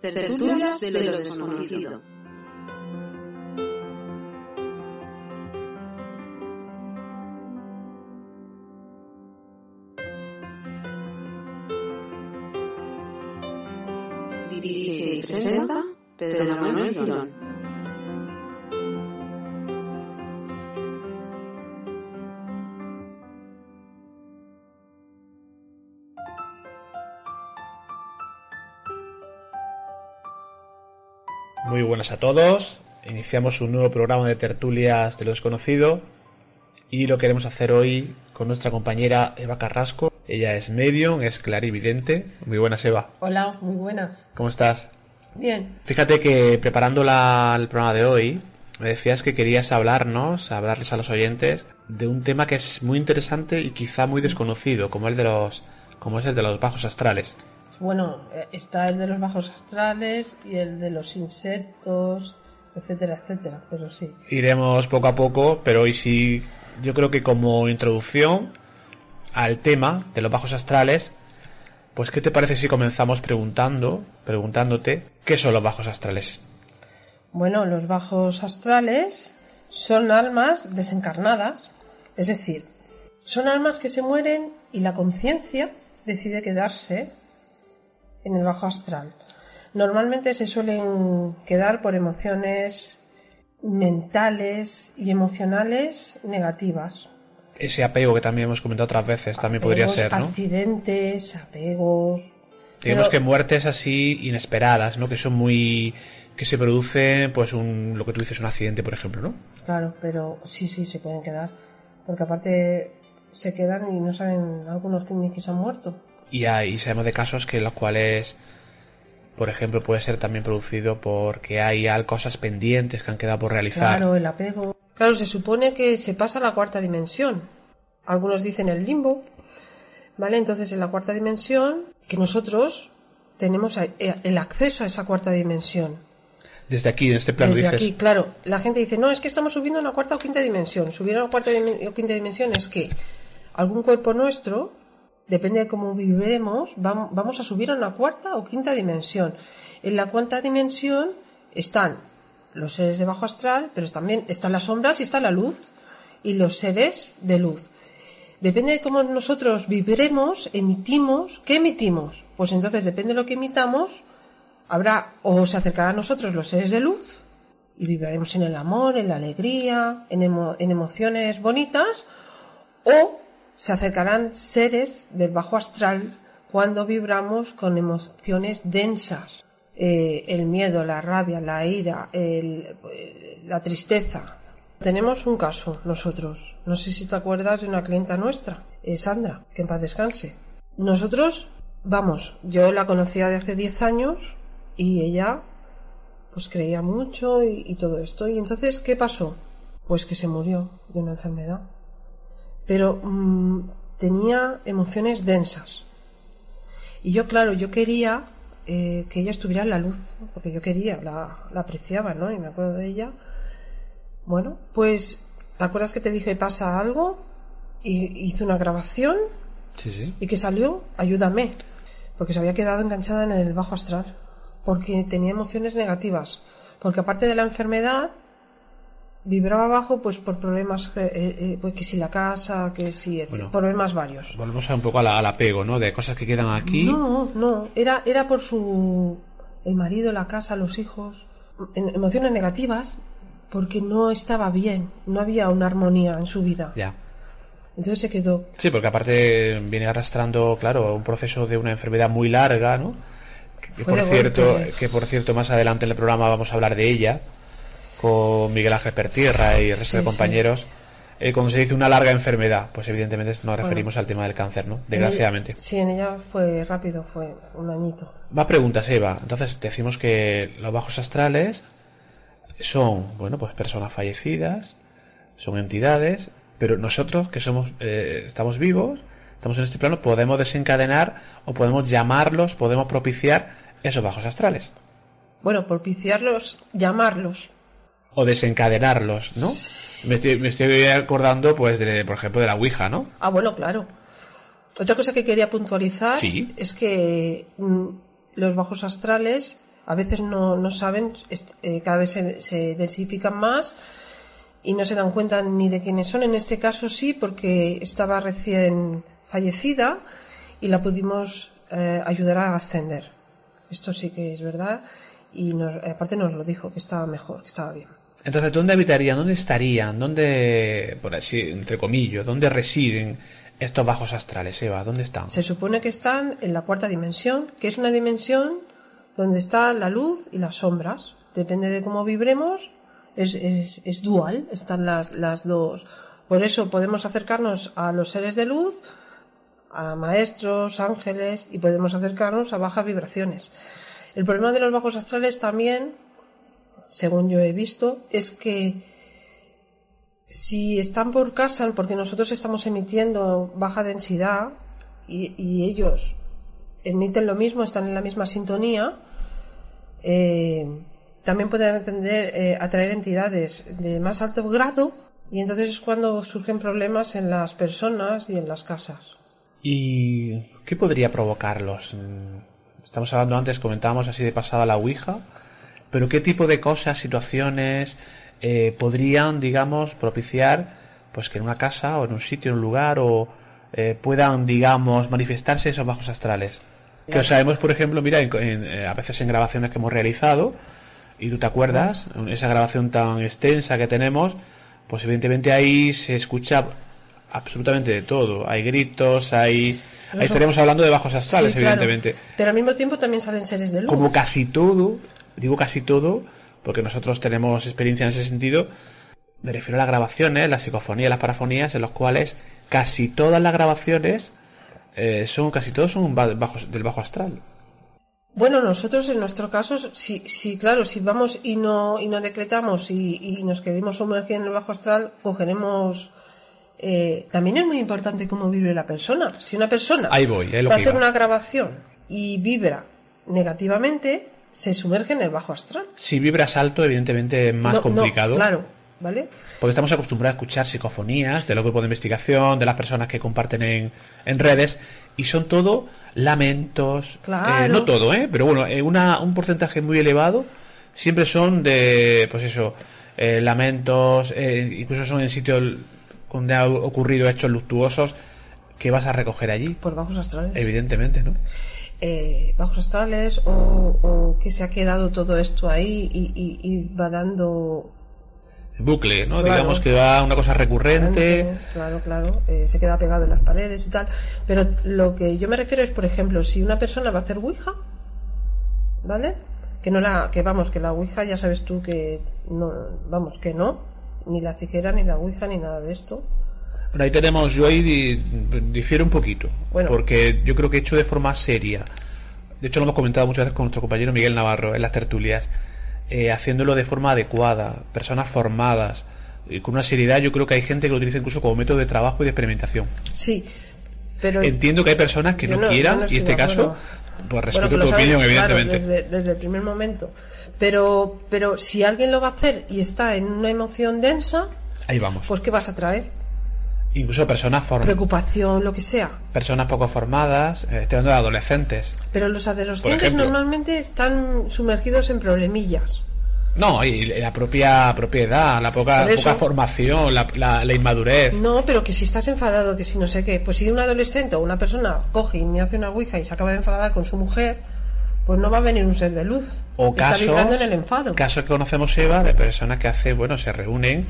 Tertulias de lo desconocido. Muy buenas a todos. Iniciamos un nuevo programa de tertulias de lo desconocido y lo queremos hacer hoy con nuestra compañera Eva Carrasco. Ella es medium, es clarividente. Muy buenas, Eva. Hola, muy buenas. ¿Cómo estás? Bien. Fíjate que preparando la- el programa de hoy, me decías que querías hablarnos, hablarles a los oyentes, de un tema que es muy interesante y quizá muy desconocido, como el de los, como es el de los bajos astrales. Bueno, eh, está el de los bajos astrales y el de los insectos, etcétera, etcétera, pero sí. Iremos poco a poco, pero hoy sí, yo creo que como introducción al tema de los bajos astrales, pues ¿qué te parece si comenzamos preguntando, preguntándote qué son los bajos astrales? Bueno, los bajos astrales son almas desencarnadas, es decir, son almas que se mueren y la conciencia decide quedarse en el bajo astral. Normalmente se suelen quedar por emociones mentales y emocionales negativas. Ese apego que también hemos comentado otras veces también podría ser, ¿no? Accidentes, apegos. Digamos pero- que muertes así inesperadas, ¿no? Que son muy que se produce pues un lo que tú dices un accidente, por ejemplo, ¿no? Claro, pero sí, sí, se pueden quedar. Porque aparte se quedan y no saben algunos que que se han muerto. Y hay sabemos de casos que en los cuales por ejemplo puede ser también producido porque hay cosas pendientes que han quedado por realizar. Claro, el apego. Claro, se supone que se pasa a la cuarta dimensión. Algunos dicen el limbo. ¿Vale? Entonces, en la cuarta dimensión, que nosotros tenemos eh, el acceso a esa cuarta dimensión. Desde aquí, en este plano Desde dices. aquí, claro. La gente dice, no, es que estamos subiendo a una cuarta o quinta dimensión. Subir a una cuarta dimen- o quinta dimensión es que algún cuerpo nuestro, depende de cómo viviremos, vam- vamos a subir a una cuarta o quinta dimensión. En la cuarta dimensión están los seres de bajo astral, pero también están las sombras y está la luz. Y los seres de luz. Depende de cómo nosotros viviremos, emitimos. ¿Qué emitimos? Pues entonces, depende de lo que emitamos, habrá o se acercarán a nosotros los seres de luz y viviremos en el amor, en la alegría, en emociones bonitas, o se acercarán seres del bajo astral cuando vibramos con emociones densas. Eh, el miedo, la rabia, la ira, el- eh, la tristeza. Tenemos un caso nosotros. No sé si te acuerdas de una clienta nuestra, eh, Sandra, que en paz descanse. Nosotros, vamos, yo la conocía de hace 10 años y ella pues creía mucho y, y todo esto. Y entonces, ¿qué pasó? Pues que se murió de una enfermedad. Pero mm, tenía emociones densas. Y yo, claro, yo quería eh, que ella estuviera en la luz, porque yo quería, la, la apreciaba, ¿no? Y me acuerdo de ella. Bueno, pues, ¿te acuerdas que te dije pasa algo? Y hice una grabación Sí, sí. y que salió, ayúdame, porque se había quedado enganchada en el bajo astral, porque tenía emociones negativas, porque aparte de la enfermedad, vibraba bajo pues por problemas, que, eh, eh, pues, que si la casa, que si, Bueno. problemas varios. Volvemos a un poco a la- al apego, ¿no? De cosas que quedan aquí. No, no, era, era por su, el marido, la casa, los hijos, en- emociones negativas, porque no estaba bien, no había una armonía en su vida. Ya. Entonces se quedó Sí, porque aparte viene arrastrando, claro, un proceso de una enfermedad muy larga, ¿no? Que por cierto, que por cierto más adelante en el programa vamos a hablar de ella con Miguel Ángel Pertierra y el resto Sí, de sí. compañeros. Eh, como se dice, una larga enfermedad, pues evidentemente nos referimos al tema del cáncer, ¿no? Desgraciadamente. Sí, en ella fue rápido, fue un añito. Más preguntas, Eva. Entonces decimos que los bajos astrales son, bueno, pues personas fallecidas, son entidades, pero nosotros que somos, eh, estamos vivos, estamos en este plano, podemos desencadenar o podemos llamarlos, podemos propiciar esos bajos astrales. Bueno, propiciarlos, llamarlos. O desencadenarlos, ¿no? Me estoy, me estoy acordando, pues, de, por ejemplo, de la Ouija, ¿no? Ah, bueno, claro. Otra cosa que quería puntualizar Sí. es que mm, los bajos astrales a veces no, no saben, eh, cada vez se, se densifican más y no se dan cuenta ni de quiénes son. En este caso sí, porque estaba recién fallecida y la pudimos eh, ayudar a ascender. Esto sí que es verdad y nos- aparte nos lo dijo, que estaba mejor, que estaba bien. Entonces, ¿dónde habitarían? ¿Dónde estarían? ¿Dónde, por así, entre comillas, dónde residen estos bajos astrales, Eva? ¿Dónde están? Se supone que están en la cuarta dimensión, que es una dimensión donde está la luz y las sombras. Depende de cómo vibremos, es, dual, están las dos. Por eso podemos acercarnos a los seres de luz, a maestros, ángeles, y podemos acercarnos a bajas vibraciones. El problema de los bajos astrales también, según yo he visto, es que si están por casa, porque nosotros estamos emitiendo baja densidad y, ellos emiten lo mismo, están en la misma sintonía, eh, también pueden atender, eh, atraer entidades de más alto grado y entonces es cuando surgen problemas en las personas y en las casas. ¿Y qué podría provocarlos? Mm, Estamos hablando antes, comentábamos así de pasada la Ouija, pero ¿qué tipo de cosas, situaciones eh, podrían, digamos, propiciar pues que en una casa o en un sitio, en un lugar, o eh, puedan, digamos, manifestarse esos bajos astrales? Que os sabemos, por ejemplo, mira, en- en, eh, a veces en grabaciones que hemos realizado, y tú te acuerdas, esa grabación tan extensa que tenemos, pues evidentemente ahí se escucha absolutamente de todo. Hay gritos, hay... Ahí estaríamos hablando de bajos astrales, Sí, claro. evidentemente. Pero al mismo tiempo también salen seres de luz. Como casi todo, digo casi todo, porque nosotros tenemos experiencia en ese sentido, me refiero a las grabaciones, las psicofonías, las parafonías, en los cuales casi todas las grabaciones eh, son, casi todos son ba- bajos, del bajo astral. Bueno, nosotros en nuestro caso, si, si claro, si vamos y no, y no decretamos y, y nos queremos sumergir en el bajo astral, cogeremos... eh, también es muy importante cómo vive la persona. Si una persona Ahí voy, va a hacer iba. una grabación y vibra negativamente, se sumerge en el bajo astral. Si vibras alto, evidentemente es más No- no, complicado. claro, ¿vale? Porque estamos acostumbrados a escuchar psicofonías de los grupos de investigación, de las personas que comparten en, en redes, y son todo lamentos. Claro. eh, no todo, ¿eh? Pero bueno, eh, una, un porcentaje muy elevado siempre son de, pues eso, eh, lamentos, eh, incluso son en sitios donde ha ocurrido hechos luctuosos que vas a recoger allí, Por bajos astrales. evidentemente, ¿no? Eh, bajos astrales o, o que se ha quedado todo esto ahí y, y- y va dando Bucle, ¿no? Claro. Digamos que va una cosa recurrente. claro claro eh, se queda pegado en las paredes y tal pero lo que yo me refiero es por ejemplo si una persona va a hacer ouija vale que no la que vamos que la ouija ya sabes tú que no vamos que no ni las tijeras ni la ouija ni nada de esto Bueno, ahí tenemos, yo ahí di- difiero un poquito, Bueno. porque yo creo que hecho de forma seria. De hecho, lo hemos comentado muchas veces con nuestro compañero Miguel Navarro en las tertulias, eh, haciéndolo de forma adecuada, personas formadas, y con una seriedad. Yo creo que hay gente que lo utiliza incluso como método de trabajo y de experimentación. sí pero Entiendo que hay personas que no, quieran, no y en este caso, pues Bueno, respeto que lo tu opinión, evidentemente. desde, desde el primer momento. Pero, pero si alguien lo va a hacer y está en una emoción densa, Ahí vamos. pues ¿qué vas a traer? Incluso personas form- Preocupación, lo que sea. personas poco formadas, eh, estoy hablando de adolescentes. Pero los adolescentes ejemplo. normalmente están sumergidos en problemillas. No, y la propia propiedad, la poca, poca formación, la, la- la inmadurez. No, pero que si estás enfadado, que si no sé qué, pues si un adolescente o una persona coge y me hace una ouija y se acaba de enfadar con su mujer, pues no va a venir un ser de luz. O Está casos, vibrando en el enfado. casos que conocemos, Eva, de personas que hace, bueno, se reúnen,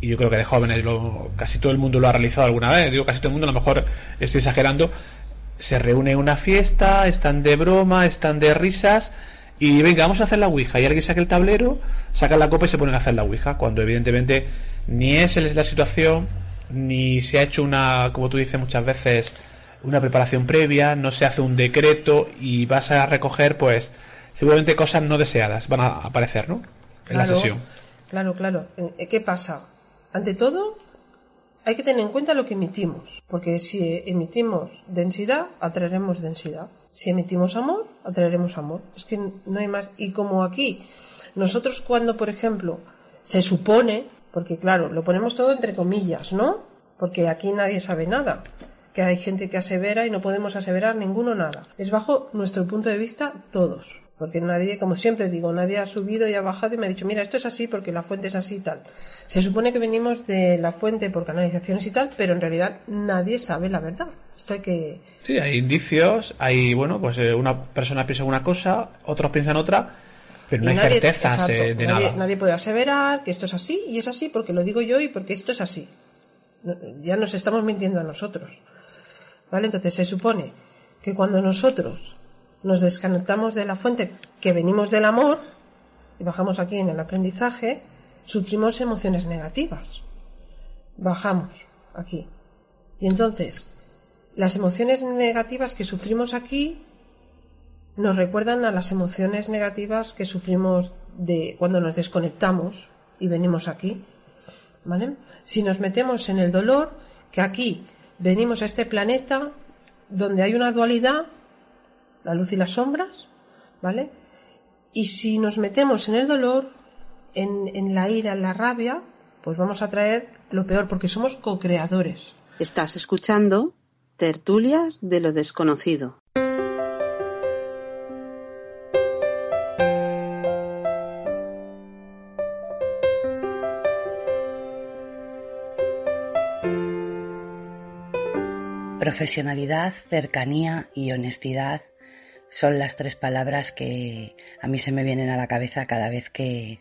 y yo creo que de jóvenes, lo- casi todo el mundo lo ha realizado alguna vez, digo casi todo el mundo, a lo mejor estoy exagerando, se reúnen en una fiesta, están de broma, están de risas, y venga, vamos a hacer la Ouija, y alguien saca el tablero, saca la copa y se ponen a hacer la Ouija, cuando evidentemente ni es la situación, ni se ha hecho una, como tú dices muchas veces, una preparación previa, no se hace un decreto y vas a recoger, pues, seguramente cosas no deseadas van a aparecer, ¿no? en la sesión. Claro, claro. Eh, ¿Qué pasa? Ante todo, hay que tener en cuenta lo que emitimos, porque si emitimos densidad, atraeremos densidad. Si emitimos amor, atraeremos amor. Es que no hay más. Y como aquí, nosotros cuando, por ejemplo, se supone, porque claro, lo ponemos todo entre comillas, ¿no? Porque aquí nadie sabe nada. Que hay gente que asevera y no podemos aseverar ninguno nada. Es bajo nuestro punto de vista todos. Porque nadie, como siempre digo, nadie ha subido y ha bajado y me ha dicho, mira, esto es así porque la fuente es así y tal. Se supone que venimos de la fuente por canalizaciones y tal, pero en realidad nadie sabe la verdad. Esto hay que... Sí, hay indicios, hay, bueno, pues eh, una persona piensa una cosa, otros piensan otra, pero no hay certezas eh, de nadie, nada. Nadie puede aseverar que esto es así y es así porque lo digo yo y porque esto es así. Ya nos estamos mintiendo a nosotros. ¿Vale? Entonces se supone que cuando nosotros nos desconectamos de la fuente que venimos del amor y bajamos aquí en el aprendizaje, sufrimos emociones negativas. Bajamos aquí. Y entonces, las emociones negativas que sufrimos aquí nos recuerdan a las emociones negativas que sufrimos de cuando nos desconectamos y venimos aquí. ¿Vale? Si nos metemos en el dolor, que aquí venimos a este planeta donde hay una dualidad la luz y las sombras, ¿vale? Y si nos metemos en el dolor, en, en la ira, en la rabia, pues vamos a traer lo peor, porque somos co-creadores. Estás escuchando Tertulias de lo Desconocido. Profesionalidad, cercanía y honestidad son las tres palabras que a mí se me vienen a la cabeza cada vez que,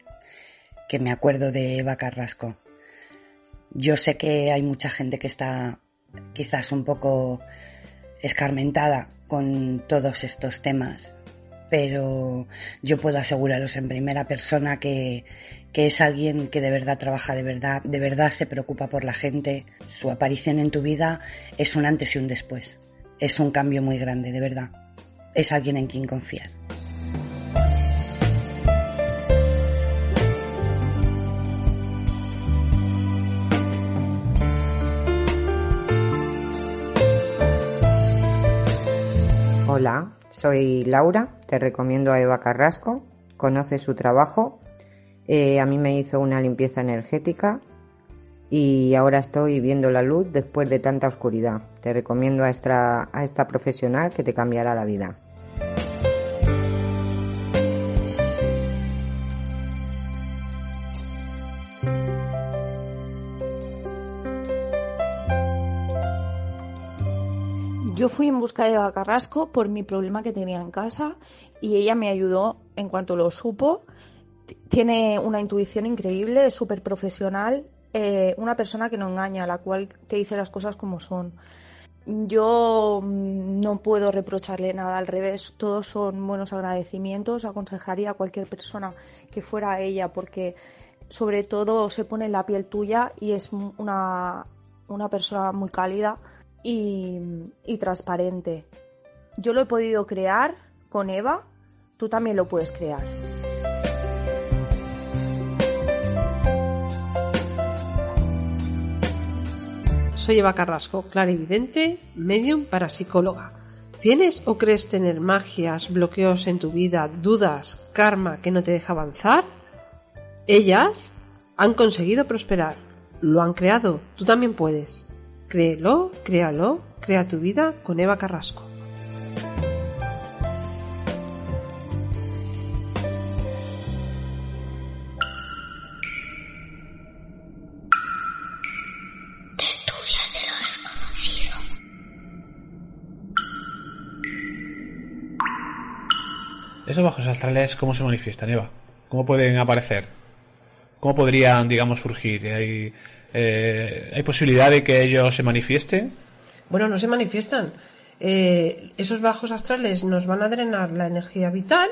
que me acuerdo de Eva Carrasco. Yo sé que hay mucha gente que está quizás un poco escarmentada con todos estos temas, pero yo puedo aseguraros en primera persona que, que es alguien que de verdad trabaja de verdad, de verdad se preocupa por la gente. Su aparición en tu vida es un antes y un después. Es un cambio muy grande, de verdad es alguien en quien confiar. Hola, soy Laura, te recomiendo a Eva Carrasco, conoce su trabajo, eh, a mí me hizo una limpieza energética y ahora estoy viendo la luz después de tanta oscuridad. Te recomiendo a esta, profesional que te cambiará la vida. Yo fui en busca de Eva Carrasco por mi problema que tenía en casa y ella me ayudó en cuanto lo supo. Tiene una intuición increíble, es súper profesional, eh, una persona que no engaña, la cual te dice las cosas como son. Yo mm, no puedo reprocharle nada, al revés, todos son buenos agradecimientos. Aconsejaría a cualquier persona que fuera ella porque sobre todo se pone en la piel tuya y es una, una persona muy cálida y, y transparente. Yo lo he podido crear con Eva, tú también lo puedes crear. Soy Eva Carrasco, clarividente, medium parapsicóloga. ¿Tienes o crees tener magias, bloqueos en tu vida, dudas, karma que no te deja avanzar? Ellas han conseguido prosperar, lo han creado, tú también puedes. Créelo, créalo, crea tu vida con Eva Carrasco. ¿Esos bajos astrales cómo se manifiestan, Eva? ¿Cómo pueden aparecer? ¿Cómo podrían, digamos, surgir? ¿Hay, eh, ¿hay posibilidad de que ellos se manifiesten? Bueno, no se manifiestan. Eh, esos bajos astrales nos van a drenar la energía vital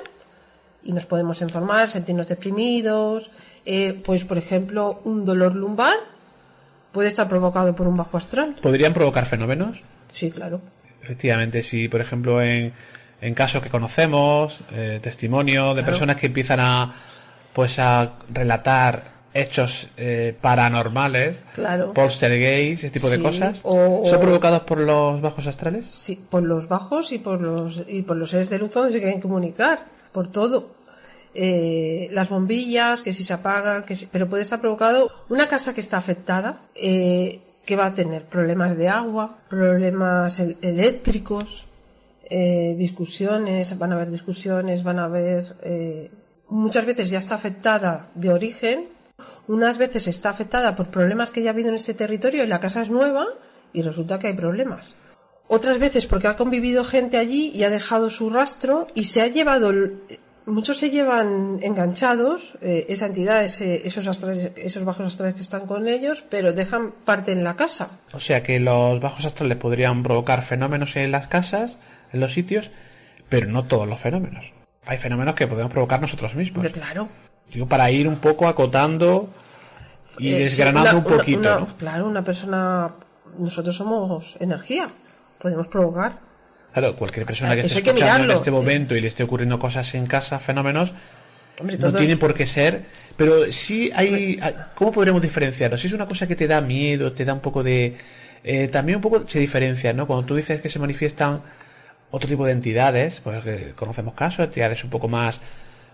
y nos podemos enfermar, sentirnos deprimidos. Eh, pues, por ejemplo, un dolor lumbar puede estar provocado por un bajo astral. ¿Podrían provocar fenómenos? Sí, claro. Efectivamente, si por ejemplo en, en casos que conocemos, eh, testimonio de Claro. personas que empiezan a, pues a relatar hechos eh, paranormales, Claro. poltergeist, ese tipo de cosas, o- ¿son o- provocados por los bajos astrales? Sí, por los bajos y por los, y por los seres de luz donde se quieren comunicar, por todo. Eh, las bombillas, que si se apagan, que si- pero puede estar provocado una casa que está afectada, eh, que va a tener problemas de agua, problemas el- eléctricos, eh, discusiones, van a haber discusiones, van a haber, eh, muchas veces ya está afectada de origen, unas veces está afectada por problemas que ya ha habido en este territorio y la casa es nueva y resulta que hay problemas. Otras veces porque ha convivido gente allí y ha dejado su rastro y se ha llevado, muchos se llevan enganchados, eh, esa entidad, ese- esos, astrales- esos bajos astrales que están con ellos, pero dejan parte en la casa. O sea que los bajos astrales podrían provocar fenómenos en las casas, en los sitios, pero no todos los fenómenos. Hay fenómenos que podemos provocar nosotros mismos. Hombre, claro. Digo, para ir un poco acotando y Eh, sí, desgranando una- un poquito, una- ¿no? Claro, una persona, nosotros somos energía, podemos provocar. Claro, cualquier persona que esté hay que escuchando en este momento y le esté ocurriendo cosas en casa, fenómenos, Hombre, no tienen por qué ser, pero sí hay, ¿cómo podríamos diferenciarlo? Si es una cosa que te da miedo, te da un poco de, eh, también un poco se diferencia, ¿no? Cuando tú dices que se manifiestan otro tipo de entidades, pues que conocemos casos, entidades un poco más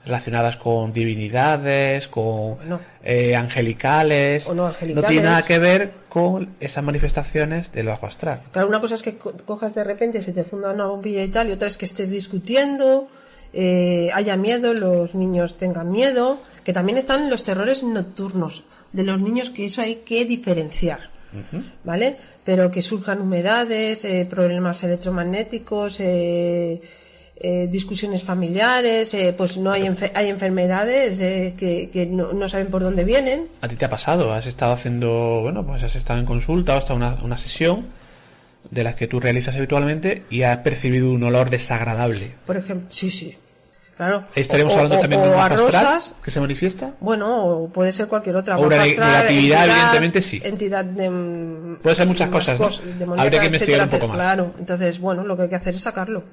relacionadas con divinidades, con eh, angelicales, O no angelicales. tiene nada que ver con esas manifestaciones del bajo astral. Claro, una cosa es que co- cojas de repente, se te funda una bombilla y tal, y otra es que estés discutiendo, eh, haya miedo, los niños tengan miedo, que también están los terrores nocturnos de los niños, que eso hay que diferenciar. ¿Vale? Pero que surjan humedades, eh, problemas electromagnéticos, eh, eh, discusiones familiares, eh, pues no hay, enfe- hay enfermedades eh, que, que no, no saben por dónde vienen. ¿A ti te ha pasado? ¿Has estado haciendo, bueno, pues has estado en consulta o hasta una, una sesión de las que tú realizas habitualmente y has percibido un olor desagradable? Por ejemplo, sí, sí. Claro. ¿Estaremos O- hablando o- también de o un a bajo astral rosas, que se manifiesta? Bueno, o puede ser cualquier otra. O una negatividad, evidentemente, sí. Entidad de. mm, Puede ser muchas más cosas, cos- demoníaca, Habría que investigar etcétera, un poco más. Claro, entonces, bueno, lo que hay que hacer es sacarlo.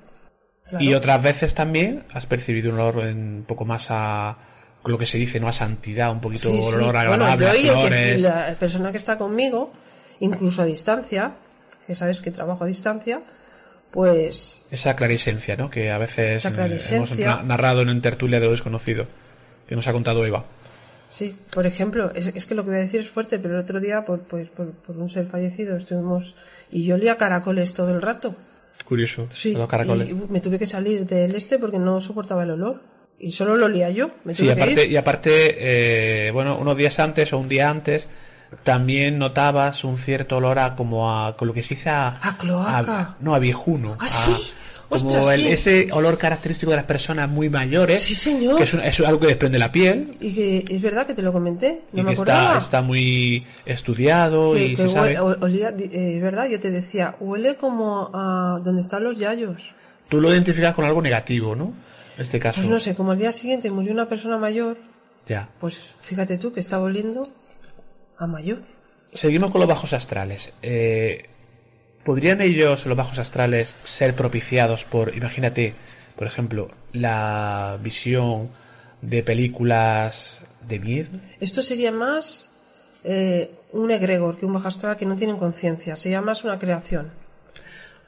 Claro. Y otras veces también has percibido un olor un poco más a lo que se dice, ¿no? A santidad, un poquito Sí, sí. olor Bueno, agradable, yo a y el que- flores. la persona que está conmigo, incluso a distancia, que sabes que trabajo a distancia, pues Esa clarisencia, ¿no? Que a veces hemos na- narrado en un tertulia de lo desconocido, que nos ha contado Eva. Sí, por ejemplo, es, es que lo que voy a decir es fuerte, pero el otro día, por, pues, por, por un ser fallecido, estuvimos y yo olía caracoles todo el rato. Curioso, Sí, los caracoles. y me tuve que salir del este porque no soportaba el olor. Y solo lo olía yo. Me Sí, que aparte, ir. y aparte, eh, bueno, unos días antes o un día antes, también notabas un cierto olor a como a, con lo que se dice a... A cloaca. a- no, a viejuno. Ah, a- sí. Como Ostras, el- sí. ese olor característico de las personas muy mayores, Sí, señor. que es, un- es algo que desprende la piel Y que es verdad que te lo comenté, no y me que acordaba. está, está muy estudiado que, y que se sabe. olía, eh, es verdad, yo te decía, huele como a donde están los yayos. Tú lo identificas con algo negativo, ¿no? En este caso. Pues no sé, como al día siguiente murió una persona mayor, Ya. pues fíjate tú que estaba oliendo a mayor. Seguimos con los bajos astrales. Eh, ¿Podrían ellos, los bajos astrales, ser propiciados por, imagínate, por ejemplo, la visión de películas de miedo? Esto sería más eh, un egregor que un bajo astral que no tienen conciencia, sería más una creación.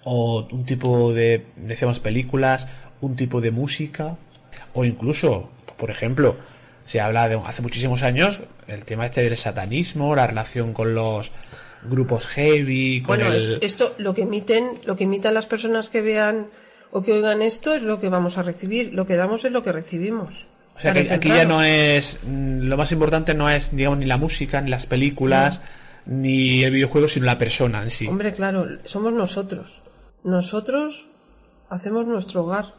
¿O un tipo de, decíamos, películas, un tipo de música? O incluso, por ejemplo, se habla de hace muchísimos años el tema este del satanismo, la relación con los grupos heavy, con Bueno, el... esto lo que emiten, lo que imitan las personas que vean o que oigan esto es lo que vamos a recibir, lo que damos es lo que recibimos. O sea que aquí ya no es mm, lo más importante no es digamos ni la música ni las películas ni el videojuego sino la persona en sí. Hombre, claro, somos nosotros. Nosotros hacemos nuestro hogar.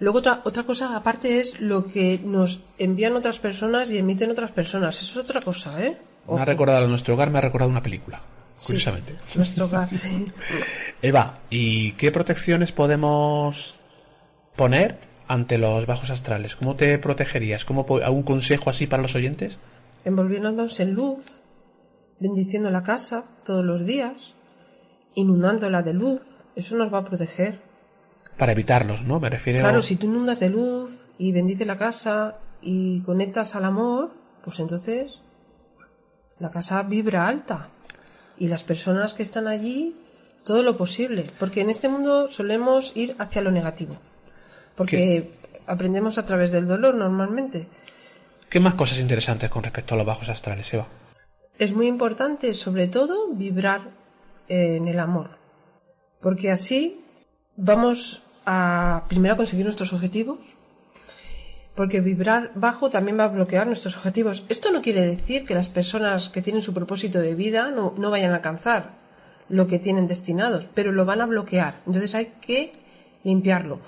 Luego otra, otra cosa aparte es lo que nos envían otras personas y emiten otras personas. Eso es otra cosa, ¿eh? Me ha recordado nuestro hogar, me ha recordado una película, Sí. curiosamente. Nuestro hogar, sí. Eva, ¿y qué protecciones podemos poner ante los bajos astrales? ¿Cómo te protegerías? ¿Cómo algún consejo así para los oyentes? Envolviéndonos en luz, bendiciendo la casa todos los días, inundándola de luz. Eso nos va a proteger. Para evitarlos, ¿no? Me refiero Claro, si tú inundas de luz y bendices la casa y conectas al amor, pues entonces la casa vibra alta y las personas que están allí todo lo posible, porque en este mundo solemos ir hacia lo negativo, porque aprendemos a través del dolor normalmente. ¿Qué más cosas interesantes con respecto a los bajos astrales, Eva? Es muy importante, sobre todo, vibrar en el amor, porque así vamos a primero a conseguir nuestros objetivos, porque vibrar bajo también va a bloquear nuestros objetivos. Esto no quiere decir que las personas que tienen su propósito de vida no, no vayan a alcanzar lo que tienen destinados, pero lo van a bloquear. Entonces hay que limpiarlo,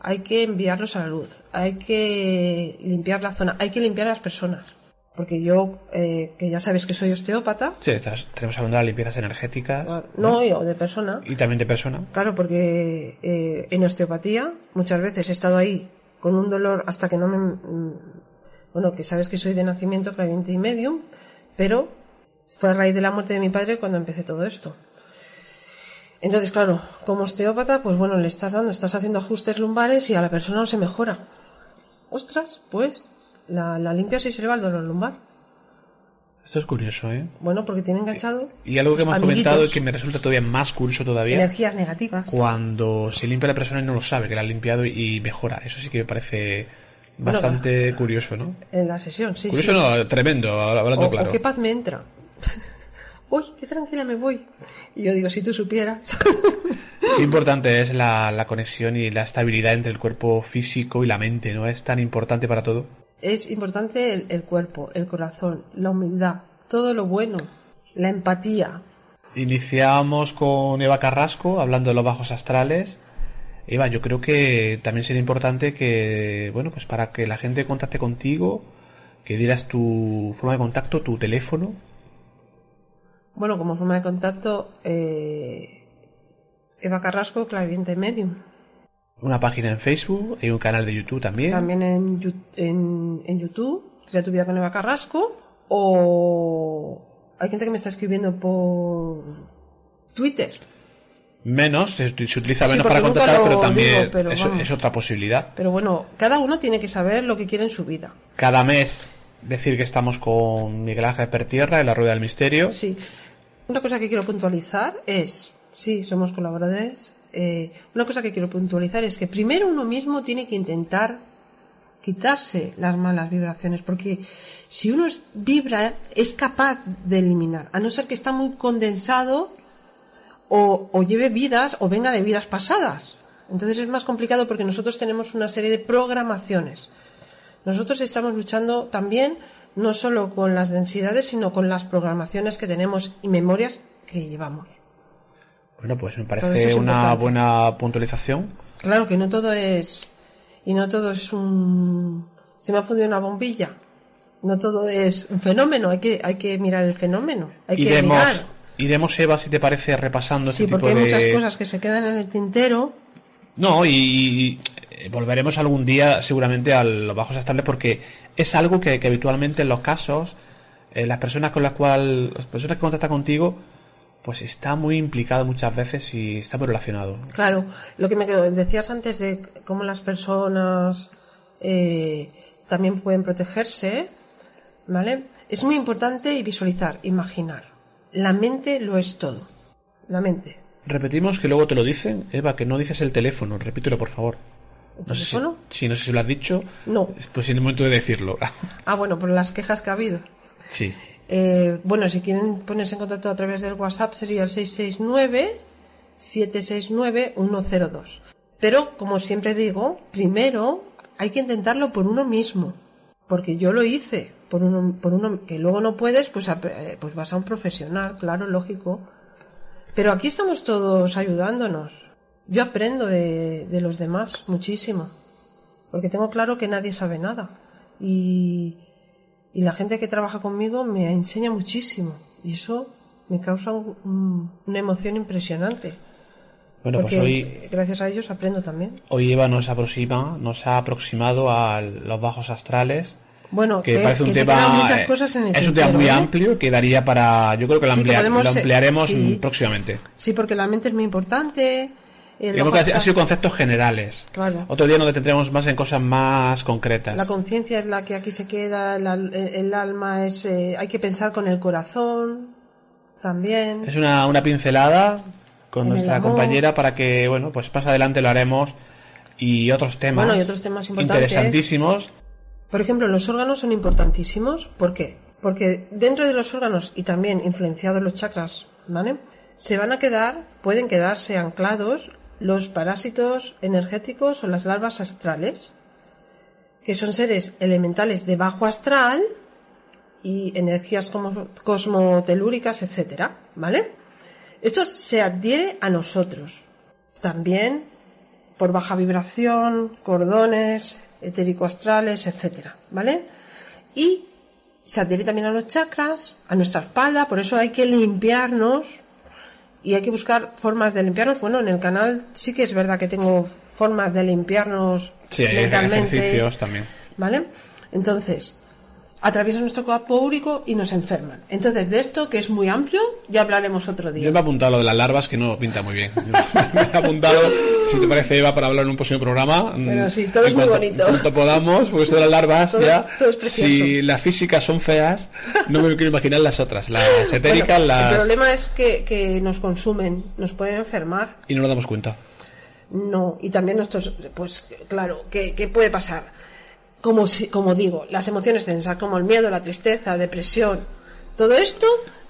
hay que enviarlos a la luz, hay que limpiar la zona, hay que limpiar a las personas. Porque yo, eh, que ya sabes que soy osteópata, Sí, estás- tenemos hablando de limpiezas energéticas no, o de persona, y también de persona. Claro, porque eh, en osteopatía muchas veces he estado ahí con un dolor hasta que no me... mm, Bueno, que sabes que soy de nacimiento clarividente y medium, pero fue a raíz de la muerte de mi padre cuando empecé todo esto. Entonces, claro, como osteópata, pues bueno, le estás dando, estás haciendo ajustes lumbares y a la persona no se mejora. Ostras, pues la, la limpias y se le va el dolor lumbar. Esto es curioso, ¿eh? Bueno, porque tiene enganchado Y algo que hemos amiguitos, comentado y que me resulta todavía más curioso todavía, energías negativas. cuando se limpia la persona y no lo sabe, que la ha limpiado y mejora. Eso sí que me parece Bueno, bastante curioso, ¿no? En la sesión, sí. curioso sí. no, tremendo, hablando o, claro. o qué paz me entra. Uy, qué tranquila me voy. Y yo digo, si tú supieras. Qué importante es la, la conexión y la estabilidad entre el cuerpo físico y la mente, ¿no? Es tan importante para todo. Es importante el, el cuerpo, el corazón, la humildad, todo lo bueno, la empatía. Iniciamos con Eva Carrasco hablando de los bajos astrales. Eva, yo creo que también sería importante que, bueno, pues para que la gente contacte contigo, que dieras tu forma de contacto, tu teléfono. Bueno, como forma de contacto, eh, Eva Carrasco, clarividente medium. Una página en Facebook, hay un canal de YouTube también. También en, en, en YouTube, Crea tu vida con Eva Carrasco. O hay gente que me está escribiendo por Twitter. Menos, se, se utiliza menos para contactar, pero también digo, pero es, es otra posibilidad. Pero bueno, cada uno tiene que saber lo que quiere en su vida. Cada mes decir que estamos con Miguel Ángel Pertierra en la Rueda del Misterio. Sí. Una cosa que quiero puntualizar es, sí, somos colaboradores. Eh, una cosa que quiero puntualizar es que primero uno mismo tiene que intentar quitarse las malas vibraciones, porque si uno vibra es capaz de eliminar, a no ser que está muy condensado o, o lleve vidas o venga de vidas pasadas. Entonces es más complicado porque nosotros tenemos una serie de programaciones. Nosotros estamos luchando también no solo con las densidades, sino con las programaciones que tenemos y memorias que llevamos. Bueno, pues me parece es una importante. buena puntualización. Claro que no todo es y no todo es un se me ha fundido una bombilla. No todo es un fenómeno, hay que hay que mirar el fenómeno, hay que Iremos, mirar. iremos, Eva, si te parece, repasando Sí, este porque tipo hay de... muchas cosas que se quedan en el tintero. No, y, y, volveremos algún día seguramente a los bajos astrales porque es algo que, que habitualmente en los casos, eh, las personas con las cuales, las personas que contactan contigo, pues está muy implicado muchas veces y está muy relacionado. Claro, lo que me quedó- decías antes de cómo las personas eh, también pueden protegerse, ¿vale? Es muy importante visualizar, imaginar. La mente lo es todo. La mente. Repetimos que luego te lo dicen, Eva, que no dices el teléfono, repítelo por favor. ¿El No sé si, teléfono? si no sé si lo has dicho, No. pues es el momento de decirlo. Ah, bueno, por las quejas que ha habido. sí. Eh, bueno, si quieren ponerse en contacto a través del WhatsApp sería el 669-769-102. Pero, como siempre digo, primero hay que intentarlo por uno mismo. Porque yo lo hice por uno, por uno que luego no puedes, pues, ap- eh, pues vas a un profesional, claro, lógico. Pero aquí estamos todos ayudándonos. Yo aprendo de, de los demás muchísimo. Porque tengo claro que nadie sabe nada. Y, y la gente que trabaja conmigo me enseña muchísimo. Y eso me causa un- un- una emoción impresionante. Bueno, porque pues hoy, gracias a ellos aprendo también. hoy Eva nos aproxima, nos ha aproximado a los bajos astrales, Bueno, que que, parece que tema, muchas eh, cosas en el es un tema muy ¿eh? amplio que daría para, yo creo que lo, Sí, que amplía- podemos, lo eh, ampliaremos sí. próximamente. Sí, porque la mente es muy importante. El Digamos bajo que ha sido conceptos generales. Claro. Otro día nos detendremos más en cosas más concretas. La conciencia es la que aquí se queda, el, al- el alma es... eh, hay que pensar con el corazón también. Es una, una pincelada con En el nuestra compañera para que, bueno, pues más adelante lo haremos y otros temas. Bueno, y otros temas importantes. interesantísimos. Por ejemplo, los órganos son importantísimos. ¿Por qué? Porque dentro de los órganos y también influenciados los chakras, ¿vale? Se van a quedar, pueden quedarse anclados los parásitos energéticos o las larvas astrales, que son seres elementales de bajo astral y energías como cosmotelúricas, etcétera, ¿vale? Esto se adhiere a nosotros. También por baja vibración, cordones, etérico-astrales, etcétera, ¿vale? Y se adhiere también a los chakras, a nuestra espalda, por eso hay que limpiarnos y hay que buscar formas de limpiarnos. Bueno, en el canal sí que es verdad que tengo formas de limpiarnos Sí, hay mentalmente, ejercicios también. ¿vale? Entonces, atraviesan nuestro cuerpo úrico y nos enferman. Entonces, de esto, que es muy amplio, ya hablaremos otro día. Yo me he apuntado lo de las larvas que no pinta muy bien. me he apuntado, si te parece, Eva, para hablar en un próximo programa. Mm, sí, todo en es muy cuanto- bonito. En cuanto podamos, porque esto de las larvas Todo- ya. todo es precioso. si las físicas son feas, no me quiero imaginar las otras. Las etéricas, Bueno, las. El problema es que, que nos consumen, nos pueden enfermar. Y no nos damos cuenta. No, y también nuestros, pues claro, ¿qué, qué puede pasar? Como, si, como digo, las emociones densas, como el miedo, la tristeza, depresión, todo esto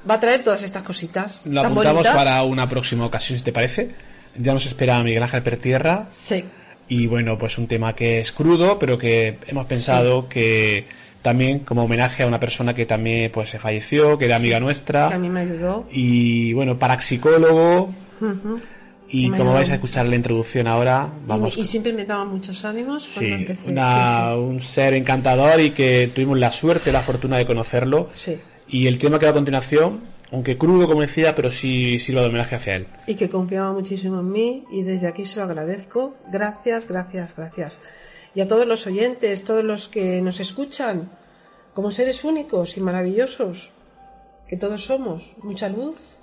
va a traer todas estas cositas. Lo apuntamos bonitas. para una próxima ocasión, si te parece. Ya nos espera Miguel Ángel Pertierra. Sí, Y bueno, pues un tema que es crudo, pero que hemos pensado que también como homenaje a una persona que también pues se falleció, que era amiga nuestra. que a mí me ayudó. Y bueno, parapsicólogo. Ujú. Y Me como vais a escuchar la introducción ahora, Y, vamos. me- y siempre me daba muchos ánimos cuando sí, empecé. una- un ser encantador y que tuvimos la suerte, la fortuna de conocerlo. sí. Y el tema que va a continuación, aunque crudo como decía, pero sí sirva de homenaje hacia él. y que confiaba muchísimo en mí y desde aquí se lo agradezco. Gracias, gracias, gracias. Y a todos los oyentes, todos los que nos escuchan, como seres únicos y maravillosos, que todos somos, mucha luz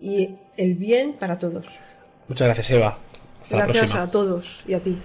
y el bien para todos. Muchas gracias, Eva. Hasta la Gracias próxima. a todos y a ti.